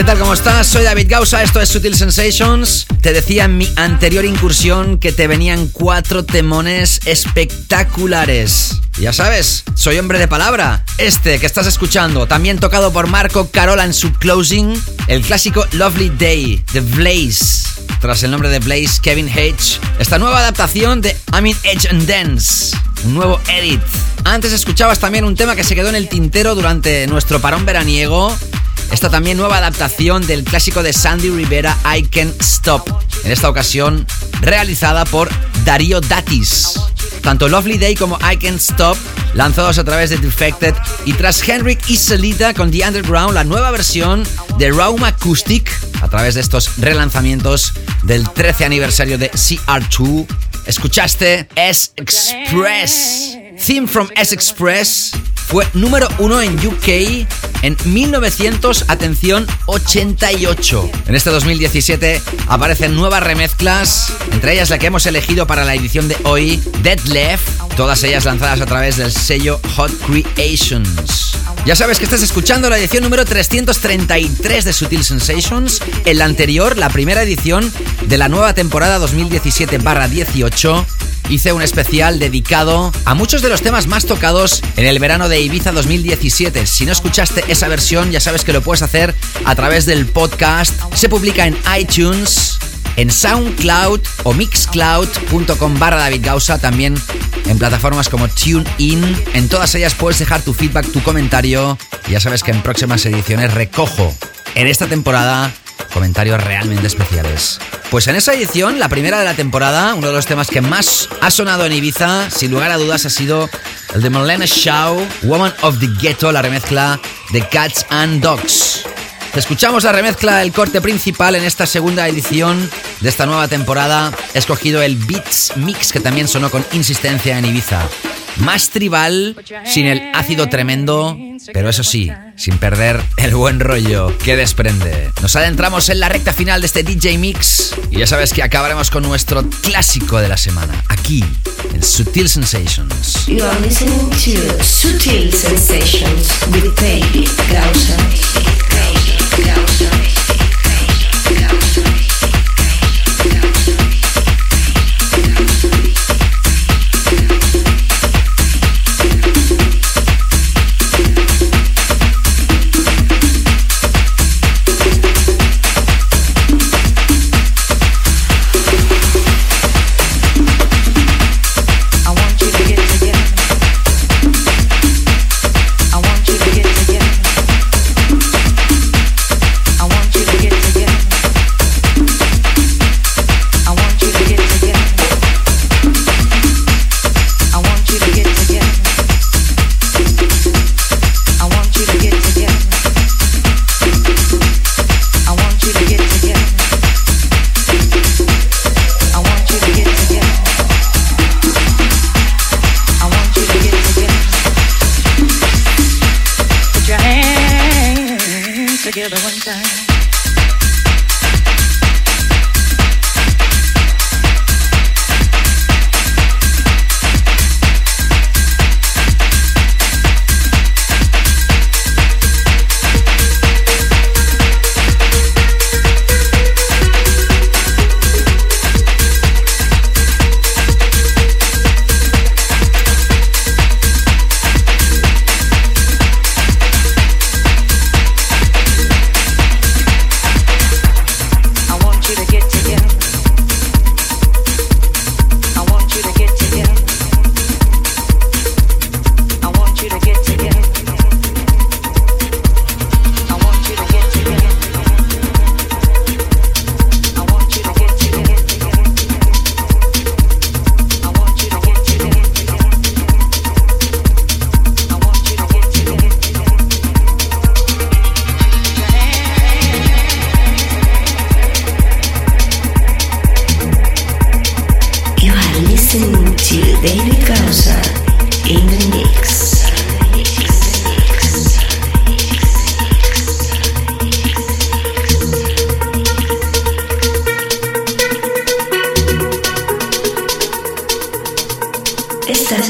¿Qué tal? ¿Cómo estás? Soy David Gausa, esto es Sutil Sensations. Te decía en mi anterior incursión que te venían cuatro temones espectaculares. Ya sabes, soy hombre de palabra. Este que estás escuchando, también tocado por Marco Carola en su closing, el clásico Lovely Day de Blaze. Tras el nombre de Blaze, Kevin H. Esta nueva adaptación de I'm in Edge and Dance. Un nuevo edit. Antes escuchabas también un tema que se quedó en el tintero durante nuestro parón veraniego esta también nueva adaptación del clásico de Sandy Rivera, I Can Stop. En esta ocasión realizada por Darío Datis. Tanto Lovely Day como I Can Stop, lanzados a través de Defected. Y tras Henrik y Selita con The Underground, la nueva versión de Raum Acoustic, a través de estos relanzamientos del 13 aniversario de CR2, escuchaste S-Express. Theme from S-Express fue número uno en UK en 1900, atención, 88. En este 2017 aparecen nuevas remezclas, entre ellas la que hemos elegido para la edición de hoy, Dead Left, todas ellas lanzadas a través del sello Hot Creations. Ya sabes que estás escuchando la edición número 333 de Sutil Sensations, en la anterior, la primera edición de la nueva temporada 2017-18 hice un especial dedicado a muchos de los temas más tocados en el verano de Ibiza 2017. Si no escuchaste esa versión, ya sabes que lo puedes hacer a través del podcast. Se publica en iTunes, en SoundCloud o Mixcloud.com barra David Gausa, también en plataformas como TuneIn. En todas ellas puedes dejar tu feedback, tu comentario. Ya sabes que en próximas ediciones recojo en esta temporada comentarios realmente especiales. Pues en esa edición, la primera de la temporada, uno de los temas que más ha sonado en Ibiza, sin lugar a dudas, ha sido el de Marlena Shaw, Woman of the Ghetto, la remezcla de Cats and Dogs. Escuchamos la remezcla del corte principal en esta segunda edición de esta nueva temporada. He escogido el Beats Mix que también sonó con insistencia en Ibiza. Más tribal, sin el ácido tremendo, pero eso sí, sin perder el buen rollo que desprende. Nos adentramos en la recta final de este DJ Mix y ya sabes que acabaremos con nuestro clásico de la semana, aquí, en Sutil Sensations. You are listening to Sutil Sensations with David Gausa. I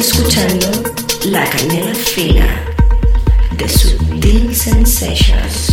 escuchando La Canela Fina de Sutil Sensations.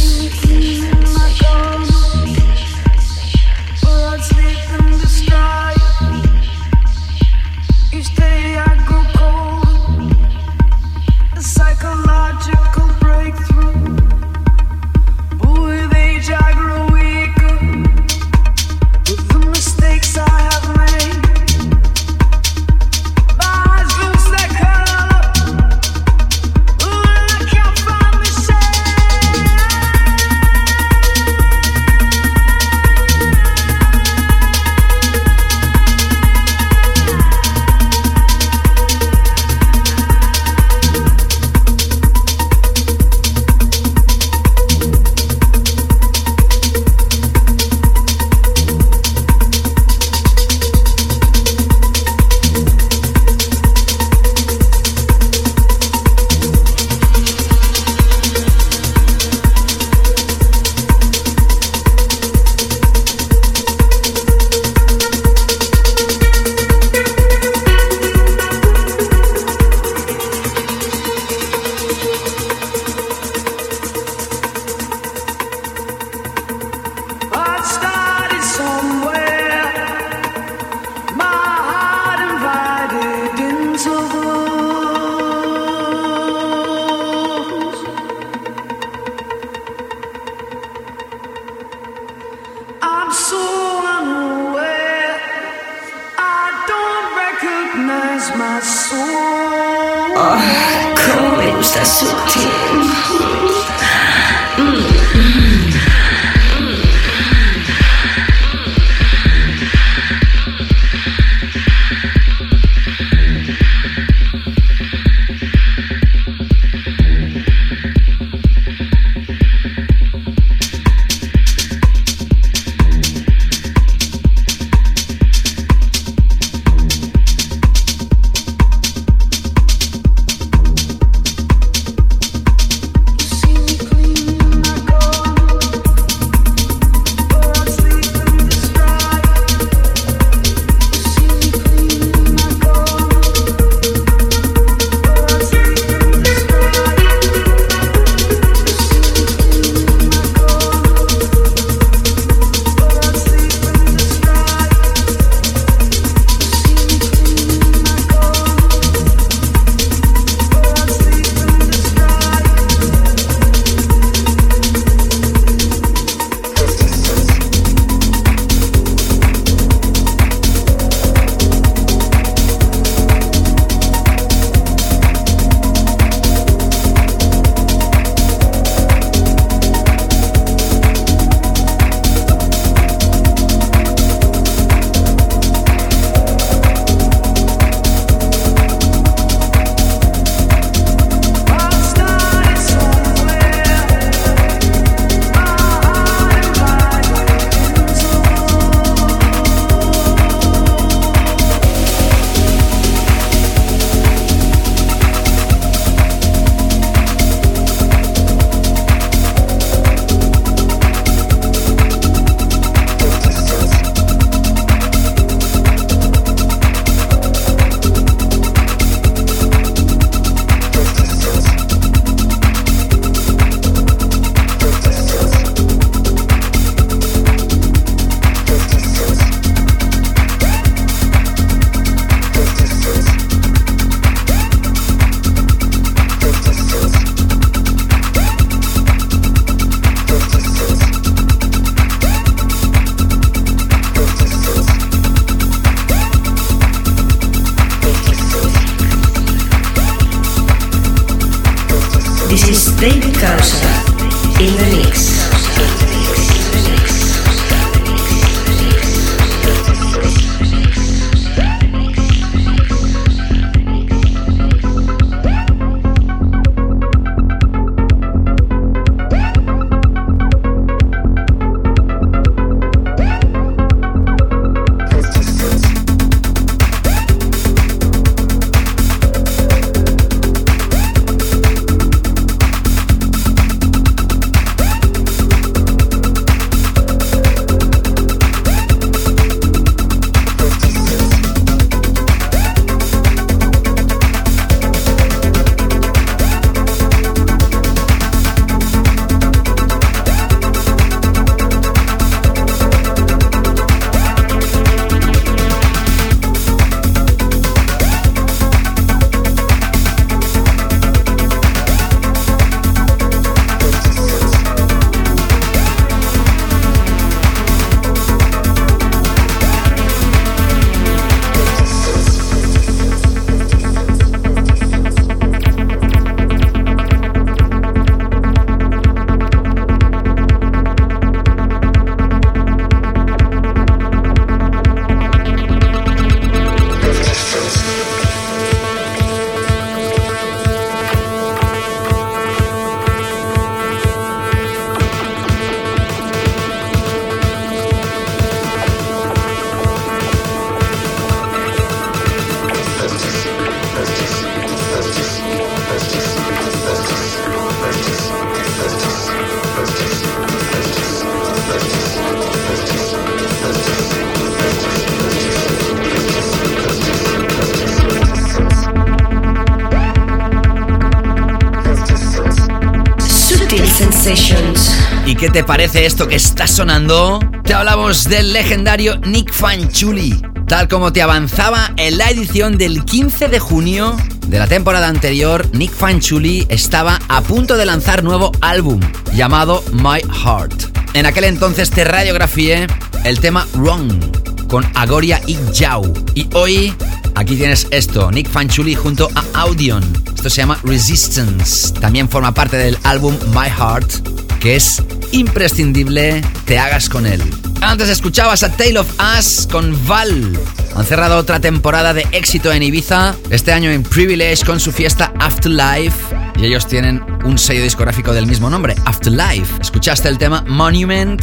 Qué te parece esto que está sonando? Te hablamos del legendario Nick Fanchuli, tal como te avanzaba en la edición del 15 de junio de la temporada anterior, Nick Fanchuli estaba a punto de lanzar nuevo álbum llamado My Heart. En aquel entonces te radiografié el tema Wrong con Agoria y Yao. Y hoy aquí tienes esto, Nick Fanchuli junto a Audion. Esto se llama Resistance. También forma parte del álbum My Heart, que es imprescindible te hagas con él. Antes escuchabas a Tale of Us con Val. Han cerrado otra temporada de éxito en Ibiza, este año en Privilege con su fiesta Afterlife. Y ellos tienen un sello discográfico del mismo nombre, Afterlife. Escuchaste el tema Monument,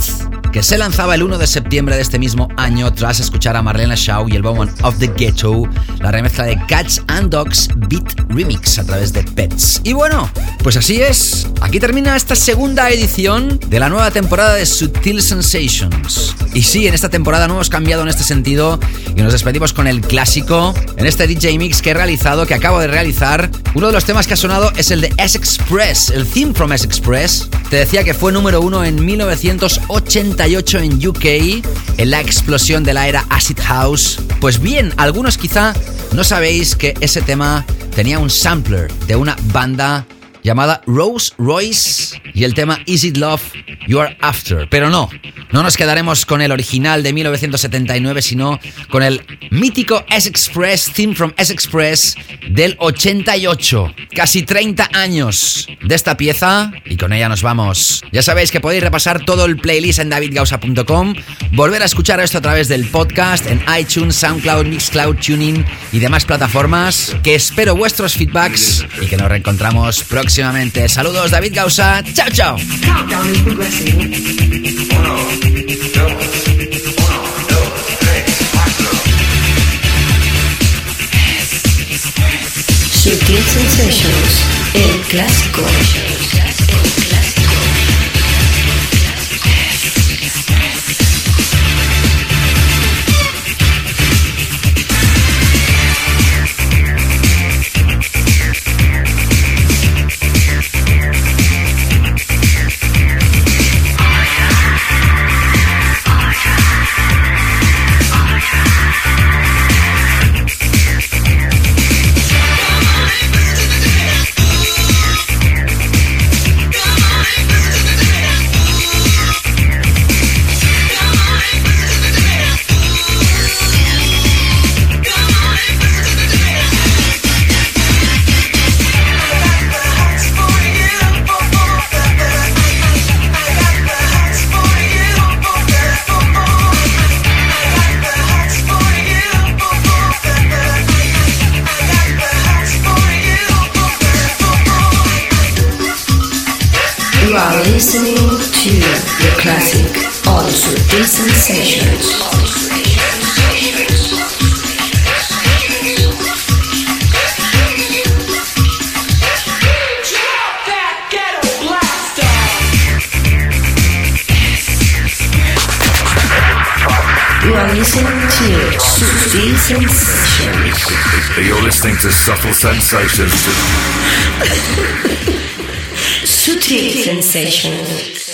que se lanzaba el 1 de septiembre de este mismo año tras escuchar a Marlena Shaw y el Bowman of the Ghetto, la remezcla de Cats and Dogs Beat Remix a través de Pets. Y bueno, pues así es. Aquí termina esta segunda edición de la nueva temporada de Sutil Sensations. Y sí, en esta temporada no hemos cambiado en este sentido y nos despedimos con el clásico en este DJ Mix que he realizado, que acabo de realizar. Uno de los temas que ha sonado es el de S-Express, el theme from S-Express. Te decía que fue número uno en 1988 en UK, en la explosión de la era Acid House. Pues bien, algunos quizá no sabéis que ese tema tenía un sampler de una banda llamada Rose Royce y el tema Is It Love You Are After. Pero no, no nos quedaremos con el original de 1979, sino con el mítico S-Express, Theme from S-Express del 88. Casi 30 años de esta pieza y con ella nos vamos. Ya sabéis que podéis repasar todo el playlist en davidgausa.com, volver a escuchar esto a través del podcast en iTunes, SoundCloud, Mixcloud, Tuning y demás plataformas. Que espero vuestros feedbacks y que nos reencontramos próximamente. Saludos, David Gausa. Chao, chao. Sutil Sensations, el clásico. You're listening to Subtle Sensations. Sutil Sensations.